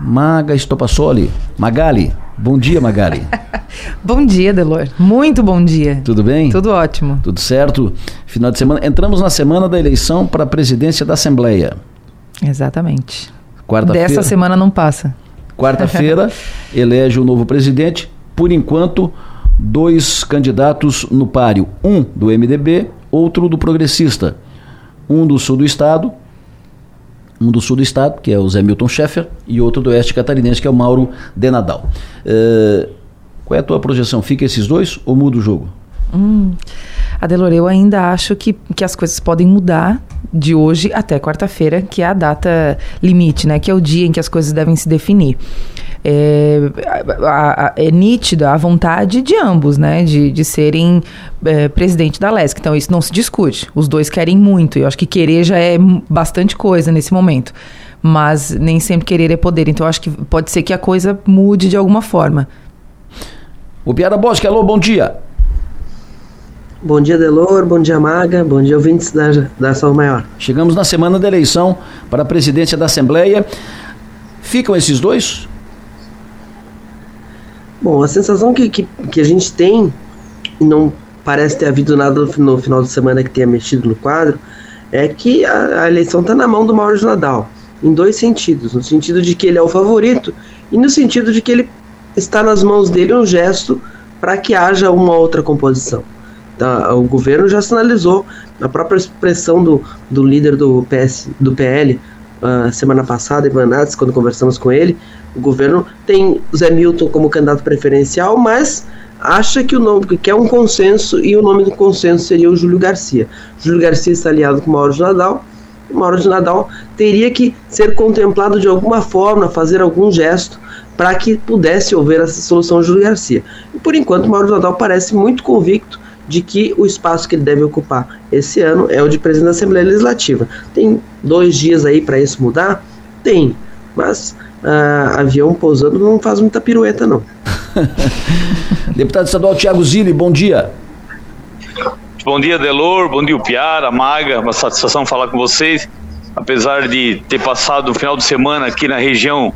Maga Estopassoli. Magali. Bom dia, Magali. bom dia, Delor. Muito bom dia. Tudo bem? Tudo ótimo. Tudo certo. Final de semana. Entramos na semana da eleição para a presidência da Assembleia. Exatamente. Quarta-feira. Dessa semana não passa. Quarta-feira elege o novo presidente. Por enquanto, dois candidatos no páreo. Um do MDB, outro do Progressista. Um do sul do estado, um do sul do estado, que é o Zé Milton Schaeffer, e outro do oeste catarinense, que é o Mauro Denadal. Uh, qual é a tua projeção? Fica esses dois ou muda o jogo? Hum, eu ainda acho que, que as coisas podem mudar de hoje até quarta-feira, que é a data limite, né? Que é o dia em que as coisas devem se definir. É, a, a, é nítida a vontade de ambos, né? De, de serem é, presidente da LESC. Então, isso não se discute. Os dois querem muito. Eu acho que querer já é bastante coisa nesse momento. Mas nem sempre querer é poder. Então, eu acho que pode ser que a coisa mude de alguma forma. O Piara Bosque, alô, bom dia. Bom dia, Delor. Bom dia, Maga. Bom dia, ouvintes da, da Ação Maior. Chegamos na semana da eleição para a presidência da Assembleia. Ficam esses dois? Bom, a sensação que, que, que a gente tem, e não parece ter havido nada no, final de semana que tenha mexido no quadro, é que a, a eleição está na mão do Mauro de Nadal. Em dois sentidos. No sentido de que ele é o favorito e no sentido de que ele está nas mãos dele um gesto para que haja uma outra composição o governo já sinalizou na própria expressão do, do líder do, PS, do PL uh, semana passada, Ivan Nats, quando conversamos com ele, o governo tem Zé Milton como candidato preferencial, mas acha que o nome que quer um consenso e o nome do consenso seria o Júlio Garcia. Júlio Garcia está aliado com Mauro de Nadal. O Mauro de Nadal teria que ser contemplado de alguma forma, fazer algum gesto para que pudesse haver essa solução Júlio Garcia. E por enquanto Mauro de Nadal parece muito convicto de que o espaço que ele deve ocupar esse ano é o de presidente da Assembleia Legislativa. Tem dois dias aí para isso mudar? Tem, mas uh, avião pousando não faz muita pirueta, não. Deputado estadual Tiago Zilli, bom dia. Bom dia, Delor, bom dia, Piara, Maga, uma satisfação falar com vocês. Apesar de ter passado o final de semana aqui na região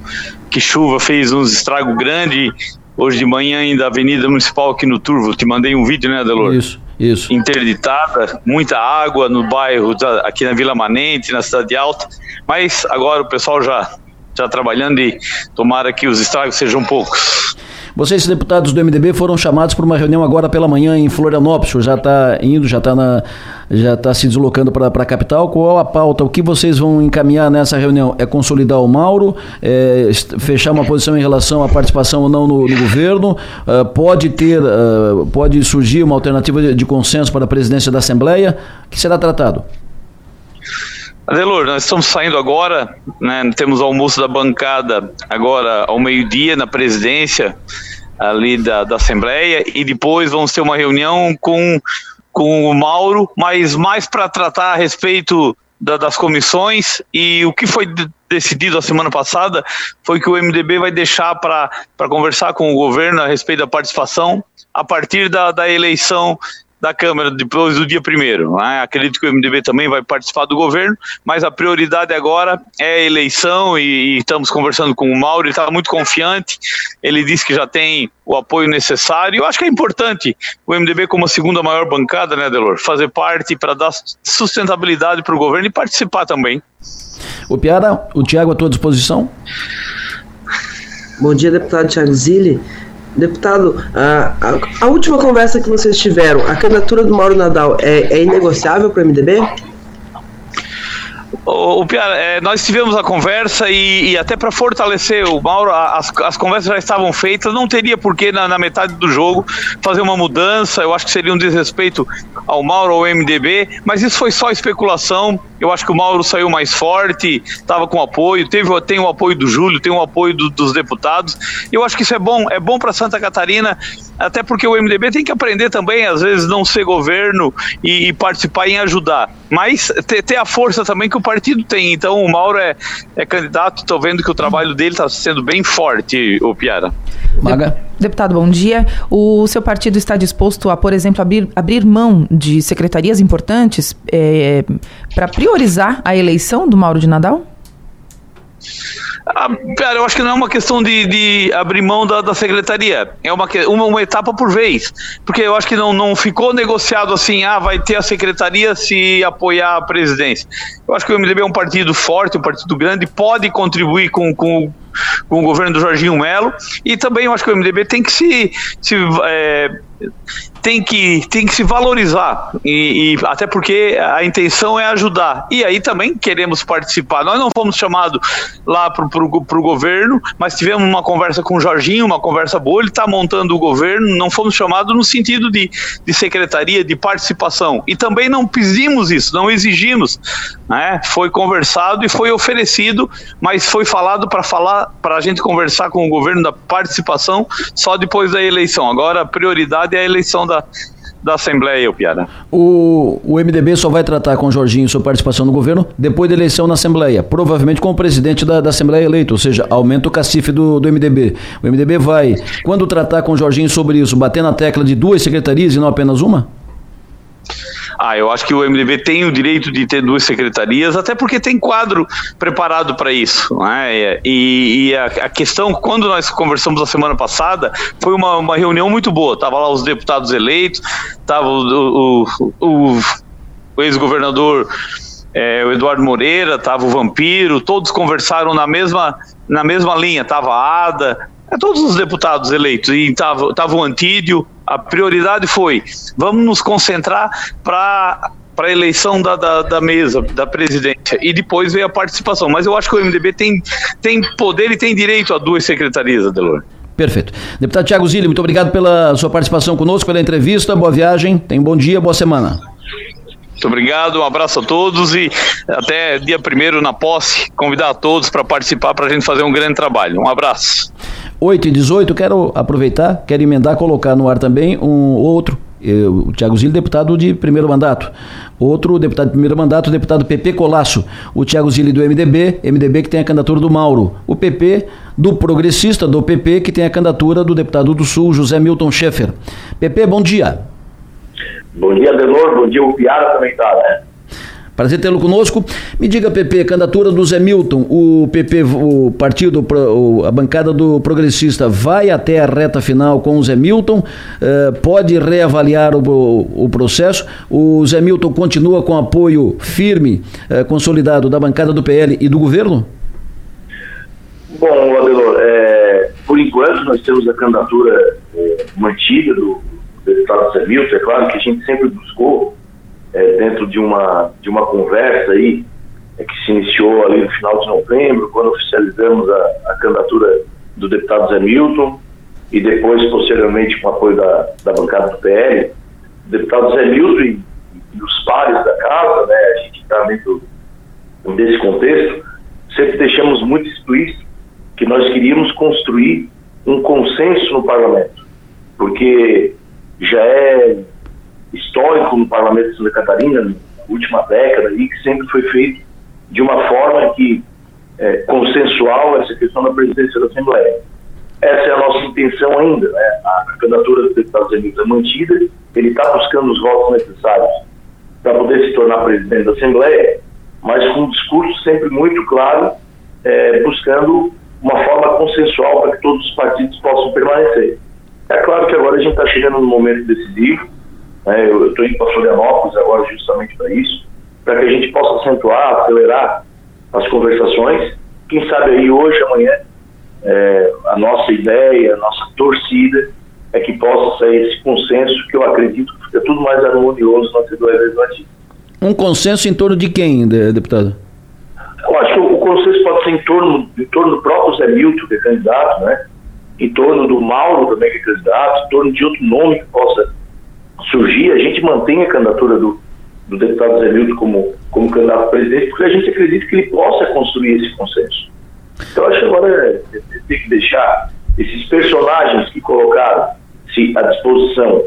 que chuva fez uns estragos grandes Hoje de manhã ainda a Avenida Municipal aqui no Turvo, te mandei um vídeo, né, Adelor? Isso, isso. Interditada, muita água no bairro, aqui na Vila Manente, na Cidade Alta, mas agora o pessoal já, já trabalhando e tomara que os estragos sejam poucos. Vocês, deputados do MDB, foram chamados para uma reunião agora pela manhã em Florianópolis. Já está indo, já está já está se deslocando para a capital. Qual a pauta? O que vocês vão encaminhar nessa reunião? É consolidar o Mauro? É fechar uma posição em relação à participação ou não no, no governo? Uh, pode ter, uh, pode surgir uma alternativa de, de consenso para a presidência da Assembleia? O que será tratado? Adelor, nós estamos saindo agora, né, temos almoço da bancada agora ao meio-dia na presidência ali da, da Assembleia e depois vamos ter uma reunião com, com o Mauro, mas mais para tratar a respeito da, das comissões e o que foi decidido a semana passada foi que o MDB vai deixar para conversar com o governo a respeito da participação a partir da, da eleição da Câmara depois do dia primeiro. Né? Acredito que o MDB também vai participar do governo, mas a prioridade agora é a eleição e, e estamos conversando com o Mauro, ele está muito confiante, ele disse que já tem o apoio necessário. Eu acho que é importante o MDB, como a segunda maior bancada, né, Delor, fazer parte para dar sustentabilidade para o governo e participar também. O Piara, o Tiago à tua disposição. Bom dia, deputado Tiago Zilli. Deputado, a, a, a, última conversa que vocês tiveram, a candidatura do Mauro Nadal é, é inegociável para o MDB? O, Piara, é, nós tivemos a conversa e, e até para fortalecer o Mauro, as, as conversas já estavam feitas, não teria por que na, na, metade do jogo fazer uma mudança, eu acho que seria um desrespeito ao Mauro, ao MDB, mas isso foi só especulação, eu acho que o Mauro saiu mais forte, estava com apoio, teve, tem o apoio do Júlio, tem o apoio do, dos deputados, eu acho que isso é bom, é bom para Santa Catarina, até porque o MDB tem que aprender também, às vezes, não ser governo e, e participar em ajudar, mas ter, ter, a força também que o partido tem. Então, o Mauro é, é candidato, estou vendo que o trabalho dele está sendo bem forte, o Piara. Maga. Deputado, bom dia. O seu partido está disposto a, por exemplo, abrir, abrir mão de secretarias importantes é, para priorizar a eleição do Mauro de Nadal? Ah, cara, eu acho que não é uma questão de, de abrir mão da, da secretaria. É uma, uma, uma, etapa por vez. Porque eu acho que não, não ficou negociado assim, ah, vai ter a secretaria se apoiar a presidência. Eu acho que o MDB é um partido forte, um partido grande, pode contribuir com, com, com o governo do Jorginho Melo. E também eu acho que o MDB tem que se. se é, tem que, tem que se valorizar, e, e, até porque a intenção é ajudar. E aí também queremos participar. Nós não fomos chamados lá para o governo, mas tivemos uma conversa com o Jorginho, uma conversa boa, ele está montando o governo, não fomos chamados no sentido de, de secretaria, de participação. E também não pedimos isso, não exigimos. Né? Foi conversado e foi oferecido, mas foi falado para falar para a gente conversar com o governo da participação só depois da eleição. Agora a prioridade é a eleição da, da Assembleia, o Piara. O, o MDB só vai tratar com o Jorginho sua participação no governo depois da eleição na Assembleia, provavelmente com o presidente da, da Assembleia eleito, ou seja, aumenta o cacife do, do MDB. O MDB vai, quando tratar com o Jorginho sobre isso, bater na tecla de duas secretarias e não apenas uma? Ah, eu acho que o MDB tem o direito de ter duas secretarias, até porque tem quadro preparado para isso. Né? E, e a, a, questão, quando nós conversamos a semana passada, foi uma, uma reunião muito boa. Tava lá os deputados eleitos, tava o, o, o, o ex-governador é, o Eduardo Moreira, tava o Vampiro, todos conversaram na mesma, na mesma linha, tava a Ada, é, todos os deputados eleitos, e tava, tava o Antídio, a prioridade foi: vamos nos concentrar para para a eleição da, da, da, mesa, da presidência, e depois veio a participação. Mas eu acho que o MDB tem, tem poder e tem direito a duas secretarias, Adelor. Perfeito. Deputado Tiago Zilli, muito obrigado pela sua participação conosco, pela entrevista. Boa viagem, tenha um bom dia, boa semana. Muito obrigado, um abraço a todos e até dia primeiro na posse, convidar a todos para participar para a gente fazer um grande trabalho. Um abraço. 8 e 18, quero aproveitar, quero emendar, colocar no ar também um outro, eu, o Tiago Zilli, deputado de primeiro mandato. Outro deputado de primeiro mandato, o deputado PP Colasso. O Tiago Zilli do MDB, MDB que tem a candidatura do Mauro. O PP do progressista, do PP, que tem a candidatura do deputado do Sul, José Milton Schaeffer. PP, bom dia. Bom dia, Delor. Bom dia, o Piara também está, né? Prazer tê-lo conosco. Me diga, PP, candidatura do Zé Milton, o PP, o partido, a bancada do progressista vai até a reta final com o Zé Milton, eh, pode reavaliar o, processo. O Zé Milton continua com apoio firme, eh, consolidado da bancada do PL e do governo? Bom, Adelor, é, por enquanto nós temos a candidatura é, mantida do deputado Zé Milton. É claro que a gente sempre buscou é, dentro de uma, de uma conversa aí, é, que se iniciou ali no final de novembro, quando oficializamos a, a candidatura do deputado Zé Milton, e depois, posteriormente, com apoio da, da bancada do PL, o deputado Zé Milton e, e os pares da casa, né, a gente está dentro desse contexto, sempre deixamos muito explícito que nós queríamos construir um consenso no parlamento, porque já é histórico no Parlamento de Santa Catarina, na última década, e que sempre foi feito de uma forma que é, consensual essa questão da presidência da Assembleia. Essa é a nossa intenção ainda. Né? A candidatura do deputado Zé é mantida, ele está buscando os votos necessários para poder se tornar presidente da Assembleia, mas com um discurso sempre muito claro, é, buscando uma forma consensual para que todos os partidos possam permanecer. É claro que agora a gente está chegando no momento decisivo, né? Eu estou indo para Florianópolis agora justamente para isso, para que a gente possa acentuar, acelerar as conversações. Quem sabe aí hoje, amanhã, é, a nossa ideia, a nossa torcida é que possa sair esse consenso que eu acredito que fica tudo mais harmonioso na Assembleia Legislativa. Um consenso em torno de quem, deputado? Eu acho que o, consenso pode ser em torno, em torno do próprio Zé Milton, que é candidato, né? em torno do Mauro também, que é candidato, em torno de outro nome que possa surgir, a gente mantém a candidatura do, do deputado Zé Milton como, como candidato a presidente, porque a gente acredita que ele possa construir esse consenso. Então, acho que agora é, é, tem que deixar esses personagens que colocaram-se à disposição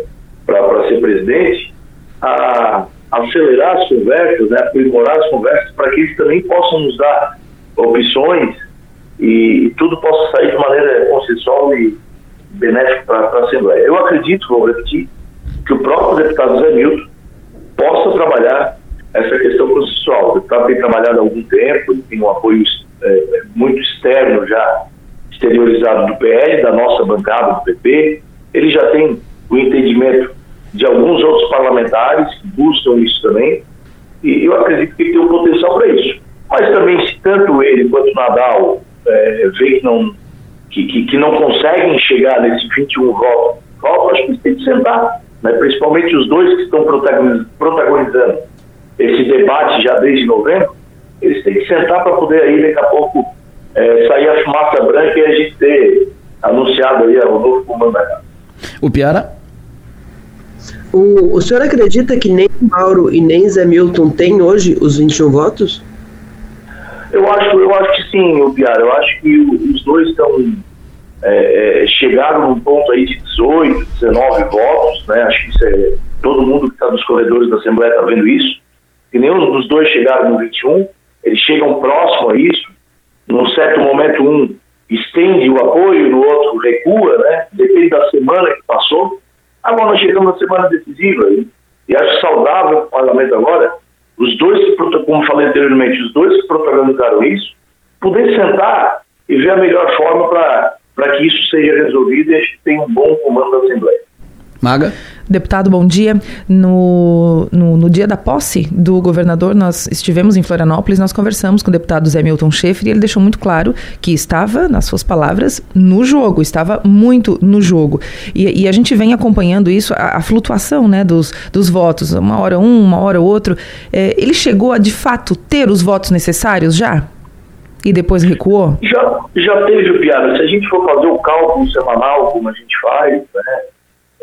para ser presidente a, acelerar as conversas, né, aprimorar as conversas, para que eles também possam nos dar opções e, e tudo possa sair de maneira consensual e benéfica para a Assembleia. Eu acredito, vou repetir, que o próprio deputado Zé Milton possa trabalhar essa questão constitucional. O deputado tem trabalhado há algum tempo, tem um apoio é, muito externo já exteriorizado do PL, da nossa bancada do PP. Ele já tem o entendimento de alguns outros parlamentares que buscam isso também. E eu acredito que tem o potencial para isso. Mas também, se tanto ele quanto o Nadal é, vê que não, que, que, que, não conseguem chegar nesse 21 votos, acho que têm que sentar, né? principalmente os dois que estão protagonizando esse debate já desde novembro, eles têm que sentar para poder aí daqui a pouco é, sair a fumaça branca e a gente ter anunciado aí o novo comando da casa. O Piara? O, o senhor acredita que nem Mauro e nem Zé Milton têm hoje os 21 votos? Eu acho, eu acho que sim, o Piara. Eu acho que os dois estão é, é, chegaram num ponto aí de 18, 19 votos, né? Acho que isso é todo mundo que está nos corredores da Assembleia está vendo isso. E nenhum dos dois chegaram no 21. Eles chegam próximo a isso. Num certo momento um estende o apoio, no outro recua, né? Depende da semana que passou. Agora nós chegamos na semana decisiva e, e acho saudável o parlamento agora os dois, como falei anteriormente, os dois que protagonizaram isso, poder sentar e ver a melhor forma para que isso seja resolvido e a gente tenha um bom comando da Assembleia. Maga? Deputado, bom dia. No, no, no, dia da posse do governador, nós estivemos em Florianópolis, nós conversamos com o deputado Zé Milton Schaefer e ele deixou muito claro que estava, nas suas palavras, no jogo, estava muito no jogo. E, e a gente vem acompanhando isso, a, a, flutuação né, dos, dos votos, uma hora um, uma hora outro. É, ele chegou a, de fato, ter os votos necessários já? E depois recuou? Já, já teve, Piara. Se a gente for fazer o cálculo semanal, como a gente faz, né?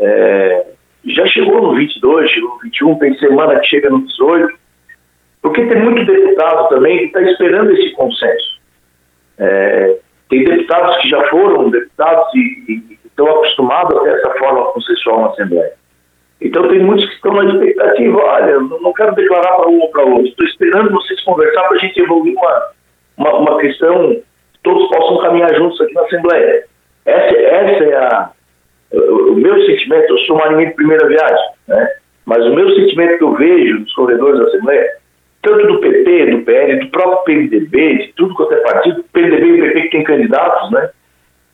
É, já chegou no 22, chegou no 21, tem semana que chega no 18, porque tem muito deputado também que está esperando esse consenso. É, tem deputados que já foram deputados e, estão acostumados a ter essa forma consensual na Assembleia. Então tem muitos que estão na expectativa, olha, não quero declarar para um ou para outro, estou esperando vocês conversar para a gente evoluir uma, uma, uma questão que todos possam caminhar juntos aqui na Assembleia. Essa, essa é a, o meu sentimento, eu sou marinheiro de primeira viagem, né? mas o meu sentimento que eu vejo nos corredores da Assembleia, tanto do PT, do PL, do próprio PMDB, de tudo quanto é partido, PMDB e PP que tem candidatos, né?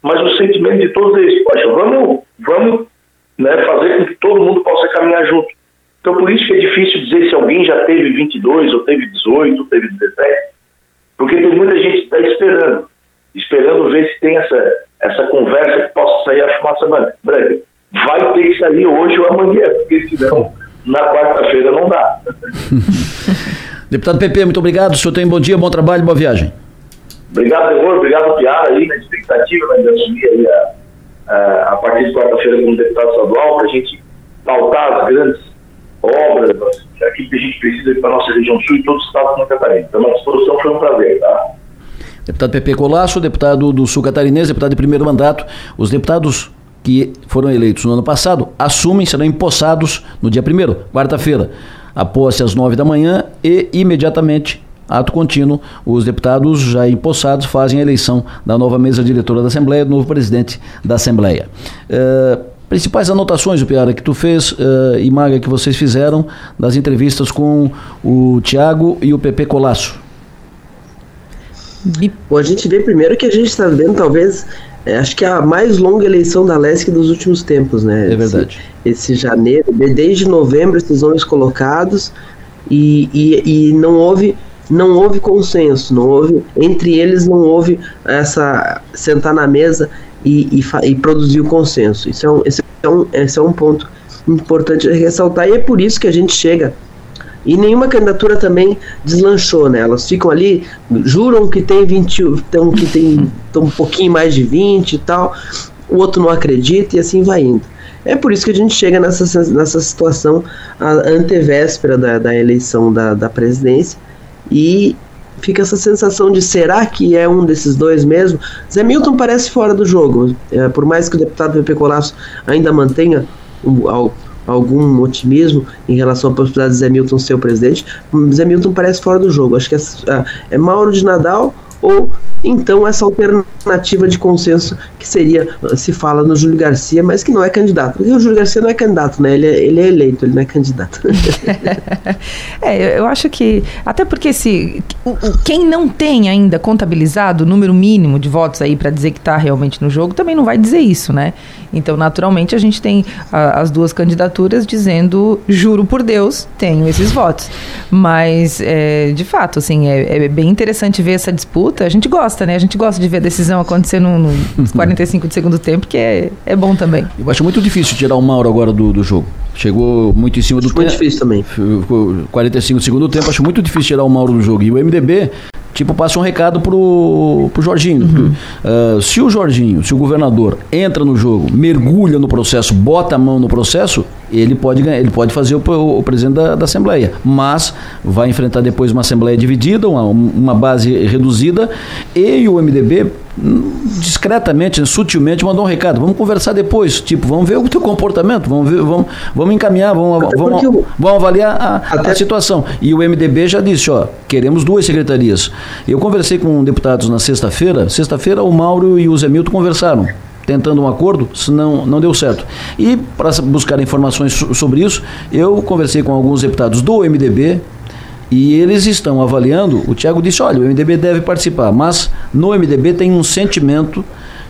mas o sentimento de todos eles, poxa, vamos, vamos né, fazer com que todo mundo possa caminhar junto. Então, por isso que é difícil dizer se alguém já teve 22, ou teve 18, ou teve 17, porque tem muita gente que está esperando, esperando ver se tem essa, essa conversa que possa sair a fumaça branca. Vai ter que sair hoje ou amanhã, porque senão na quarta-feira não dá. Deputado PP, muito obrigado. O senhor tem bom dia, bom trabalho, boa viagem. Obrigado, Senhor. Obrigado, Piara, aí, na expectativa né, de assumir aí a, a, a partir de quarta-feira como deputado estadual, para a gente pautar as grandes obras, aquilo que a gente precisa para a nossa região sul e todo o estado de Santa Catarina. Então, a disposição foi um prazer, tá? Deputado Pepe Colasso, deputado do Sul Catarinense, deputado de primeiro mandato. Os deputados que foram eleitos no ano passado assumem, serão empossados no dia 1 quarta-feira. A posse às 9 da manhã e imediatamente, ato contínuo, os deputados já empossados fazem a eleição da nova mesa diretora da Assembleia, do novo presidente da Assembleia. Uh, principais anotações, o Piara, que tu fez uh, e Maga, que vocês fizeram das entrevistas com o Tiago e o Pepe Colasso. Bom, a gente vê primeiro que a gente está vendo, talvez, é, acho que a mais longa eleição da LESC dos últimos tempos, né? É verdade. Esse, esse janeiro, desde novembro, esses nomes colocados e, e, e não houve não houve consenso, não houve entre eles não houve essa sentar na mesa e, e, e produzir o consenso. Isso é um, esse, é um, esse é um ponto importante ressaltar e é por isso que a gente chega e nenhuma candidatura também deslanchou, né? Elas ficam ali, juram que tem 20, então, que tem tão um pouquinho mais de 20 e tal, o outro não acredita e assim vai indo. É por isso que a gente chega nessa, nessa situação a antevéspera da, da eleição da, da presidência e fica essa sensação de será que é um desses dois mesmo? Zé Milton parece fora do jogo, é, por mais que o deputado Pepe Colasso ainda mantenha o, algum otimismo em relação à possibilidade de Zé Milton ser o presidente. Zé Milton parece fora do jogo. Acho que é, é Mauro de Nadal ou então essa alternativa de consenso que seria, se fala no Júlio Garcia, mas que não é candidato. Porque o Júlio Garcia não é candidato, né? Ele é, ele é eleito, ele não é candidato. é, eu acho que, até porque se quem não tem ainda contabilizado o número mínimo de votos aí para dizer que está realmente no jogo, também não vai dizer isso, né? Então, naturalmente, a gente tem a, as duas candidaturas dizendo, juro por Deus, tenho esses votos. Mas, é, de fato, assim, é, é, bem interessante ver essa disputa. A gente gosta, né? A gente gosta de ver a decisão acontecer no, no 45 de segundo tempo, que é, é bom também. Eu acho muito difícil tirar o Mauro agora do, do jogo. Chegou muito em cima do tempo. Muito difícil também. 45 do segundo tempo, acho muito difícil tirar o Mauro do jogo. E o MDB tipo, passa um recado pro, pro Jorginho. Uhum. Uh, se o Jorginho, se o governador entra no jogo, mergulha no processo, bota a mão no processo, ele pode ganhar, ele pode fazer o, o, o presidente da, da, Assembleia. Mas vai enfrentar depois uma Assembleia dividida, uma, uma base reduzida, e o MDB discretamente, sutilmente mandou um recado. Vamos conversar depois. Tipo, vamos ver o teu comportamento, vamos ver, vamos, vamos encaminhar, vamos, vamos, vamos avaliar a, a, situação. E o MDB já disse, ó, queremos duas secretarias. Eu conversei com deputados na sexta-feira. Sexta-feira o Mauro e o Zé Milton conversaram tentando um acordo, senão não deu certo. E para buscar informações sobre isso, eu conversei com alguns deputados do MDB, e eles estão avaliando. O Tiago disse: olha, o MDB deve participar, mas no MDB tem um sentimento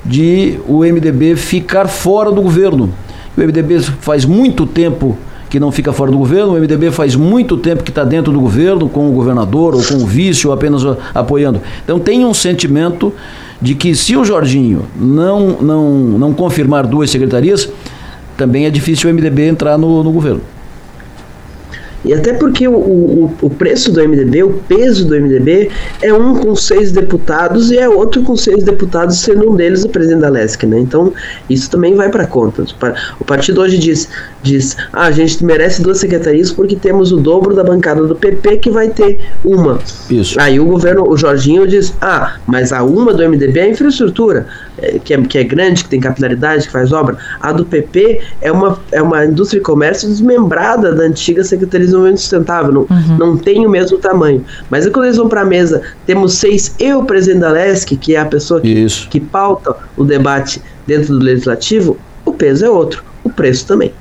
de o MDB ficar fora do governo. O MDB faz muito tempo que não fica fora do governo, o MDB faz muito tempo que está dentro do governo, com o governador, ou com o vice, ou apenas apoiando. Então tem um sentimento de que se o Jorginho não, não, não confirmar duas secretarias, também é difícil o MDB entrar no, no governo. E até porque o, o, o, preço do MDB, o peso do MDB, é um com seis deputados e é outro com seis deputados, sendo um deles o presidente da LESC, né? Então, isso também vai para conta. O partido hoje diz, diz ah, a gente merece duas secretarias porque temos o dobro da bancada do PP que vai ter uma. Isso. Aí o governo, o Jorginho diz, ah, mas a uma do MDB é a infraestrutura. É, que é, que é grande, que tem capilaridade, que faz obra. A do PP é uma, é uma indústria e comércio desmembrada da antiga Secretaria de Desenvolvimento Sustentável, não, uhum. não tem o mesmo tamanho. Mas quando eles vão para a mesa, temos seis, eu, presidente da LESC, que é a pessoa que, que pauta o debate dentro do legislativo, o peso é outro, o preço também.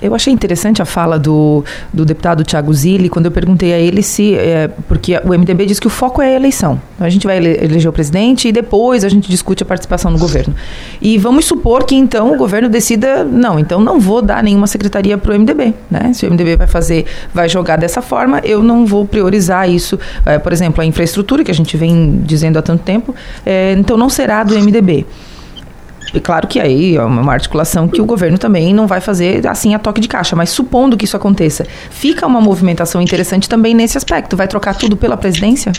Eu achei interessante a fala do, do deputado Tiago Zilli, quando eu perguntei a ele se. É, porque o MDB diz que o foco é a eleição. Então, a gente vai eleger o presidente e depois a gente discute a participação no governo. E vamos supor que então o governo decida, não, então não vou dar nenhuma secretaria para o MDB. Né? Se o MDB vai fazer, vai jogar dessa forma, eu não vou priorizar isso. É, por exemplo, a infraestrutura, que a gente vem dizendo há tanto tempo, é, então não será do MDB. E claro que aí é uma articulação que o governo também não vai fazer assim a toque de caixa, mas supondo que isso aconteça, fica uma movimentação interessante também nesse aspecto. Vai trocar tudo pela presidência?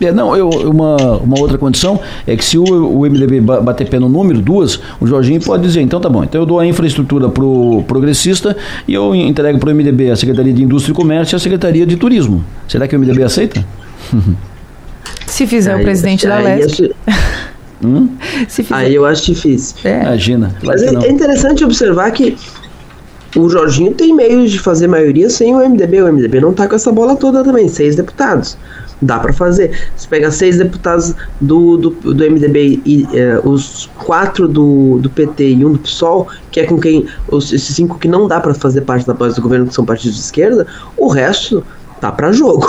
É, não, eu, uma, uma outra condição é que se o, o MDB bater pé no número, duas, o Jorginho pode dizer, então tá bom, então eu dou a infraestrutura pro progressista e eu entrego pro MDB a Secretaria de Indústria e Comércio e a Secretaria de Turismo. Será que o MDB aceita? Se fizer aí, o presidente da Leste. Hum? Aí eu acho difícil. É. Imagina. Mas é, é, interessante observar que o Jorginho tem meios de fazer maioria sem o MDB. O MDB não tá com essa bola toda também, seis deputados. Dá para fazer. Se pega seis deputados do, do, do MDB e é, os quatro do, do PT e um do PSOL, que é com quem. Os, esses cinco que não dá para fazer parte da base do governo, que são partidos de esquerda, o resto tá para jogo.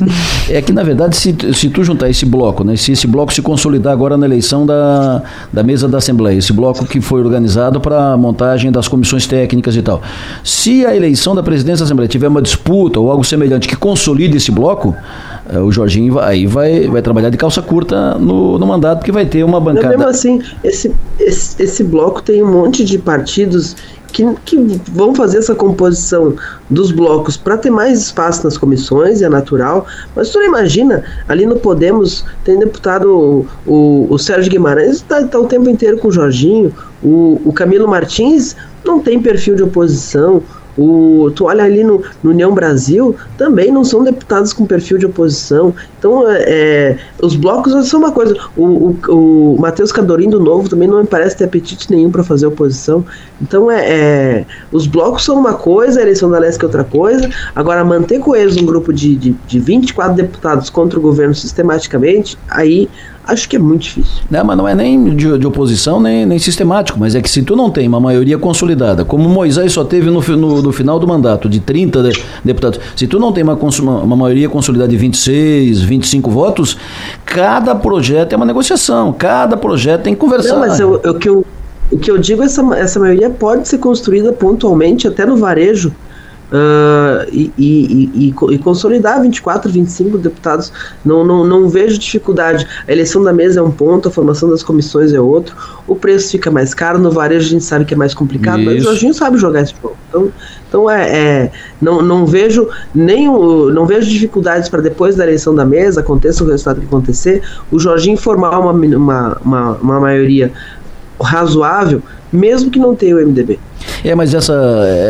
é que, na verdade, se, se tu juntar esse bloco, né, se esse bloco se consolidar agora na eleição da, da mesa da Assembleia, esse bloco que foi organizado para a montagem das comissões técnicas e tal, se a eleição da presidência da Assembleia tiver uma disputa ou algo semelhante que consolide esse bloco, eh, o Jorginho aí vai, vai trabalhar de calça curta no, no mandato, porque vai ter uma bancada. Não, mesmo assim, esse, esse, esse bloco tem um monte de partidos que, que vão fazer essa composição dos blocos para ter mais espaço nas comissões, é natural. Mas tu imagina, ali no Podemos tem deputado o, o Sérgio Guimarães, está tá o tempo inteiro com o Jorginho, o, o Camilo Martins não tem perfil de oposição, O, tu olha ali no, no União Brasil, também não são deputados com perfil de oposição. Então, é, é os blocos são uma coisa. O, o, o Matheus Cadorim do Novo também não me parece ter apetite nenhum para fazer oposição. Então, é, é, os blocos são uma coisa, a eleição da Leste é outra coisa. Agora, manter coeso um grupo de, de, de 24 deputados contra o governo sistematicamente, aí Acho que é muito difícil. Não, mas não é nem de, de, oposição, nem, nem sistemático, mas é que se tu não tem uma maioria consolidada, como Moisés só teve no, no, no final do mandato, de 30 de, deputados, se tu não tem uma, uma maioria consolidada de 26, 25 votos, cada projeto é uma negociação, cada projeto tem que conversar. Não, mas eu, eu, que eu, o que eu digo, essa, essa maioria pode ser construída pontualmente, até no varejo, Uh, e, e, e, e, consolidar 24, 25 deputados. Não, não, não vejo dificuldade. A eleição da mesa é um ponto, a formação das comissões é outro. O preço fica mais caro, no varejo a gente sabe que é mais complicado, Isso. mas o Jorginho sabe jogar esse jogo. Então, então é, é não, não vejo nem não vejo dificuldades para depois da eleição da mesa, aconteça o resultado que acontecer, o Jorginho formar uma, uma, uma, uma maioria razoável, mesmo que não tenha o MDB. É, mas essa,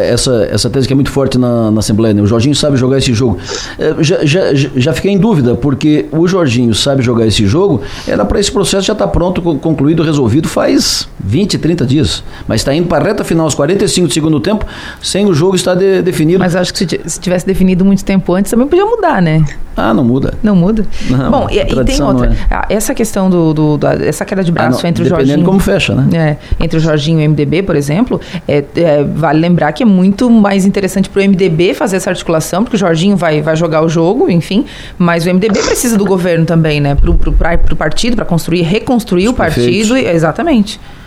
essa, essa tese que é muito forte na, na Assembleia, né? O Jorginho sabe jogar esse jogo. É, já, já, já fiquei em dúvida, porque o Jorginho sabe jogar esse jogo, era para esse processo já estar tá pronto, concluído, resolvido faz 20, 30 dias. Mas está indo para a reta final, aos 45 do segundo tempo, sem o jogo estar de, definido. Mas acho que se, tivesse definido muito tempo antes, também podia mudar, né? Ah, não muda. Não muda? Não, Bom, e, e, tem outra. É. Ah, essa questão do, do da, essa queda de braço ah, não, entre o Jorginho. Dependendo como fecha, né? É, entre o Jorginho e o MDB, por exemplo, é, é, vale lembrar que é muito mais interessante para o MDB fazer essa articulação, porque o Jorginho vai, vai jogar o jogo, enfim, mas o MDB precisa do governo também, né? Para o partido, para construir, reconstruir o partido. Exatamente.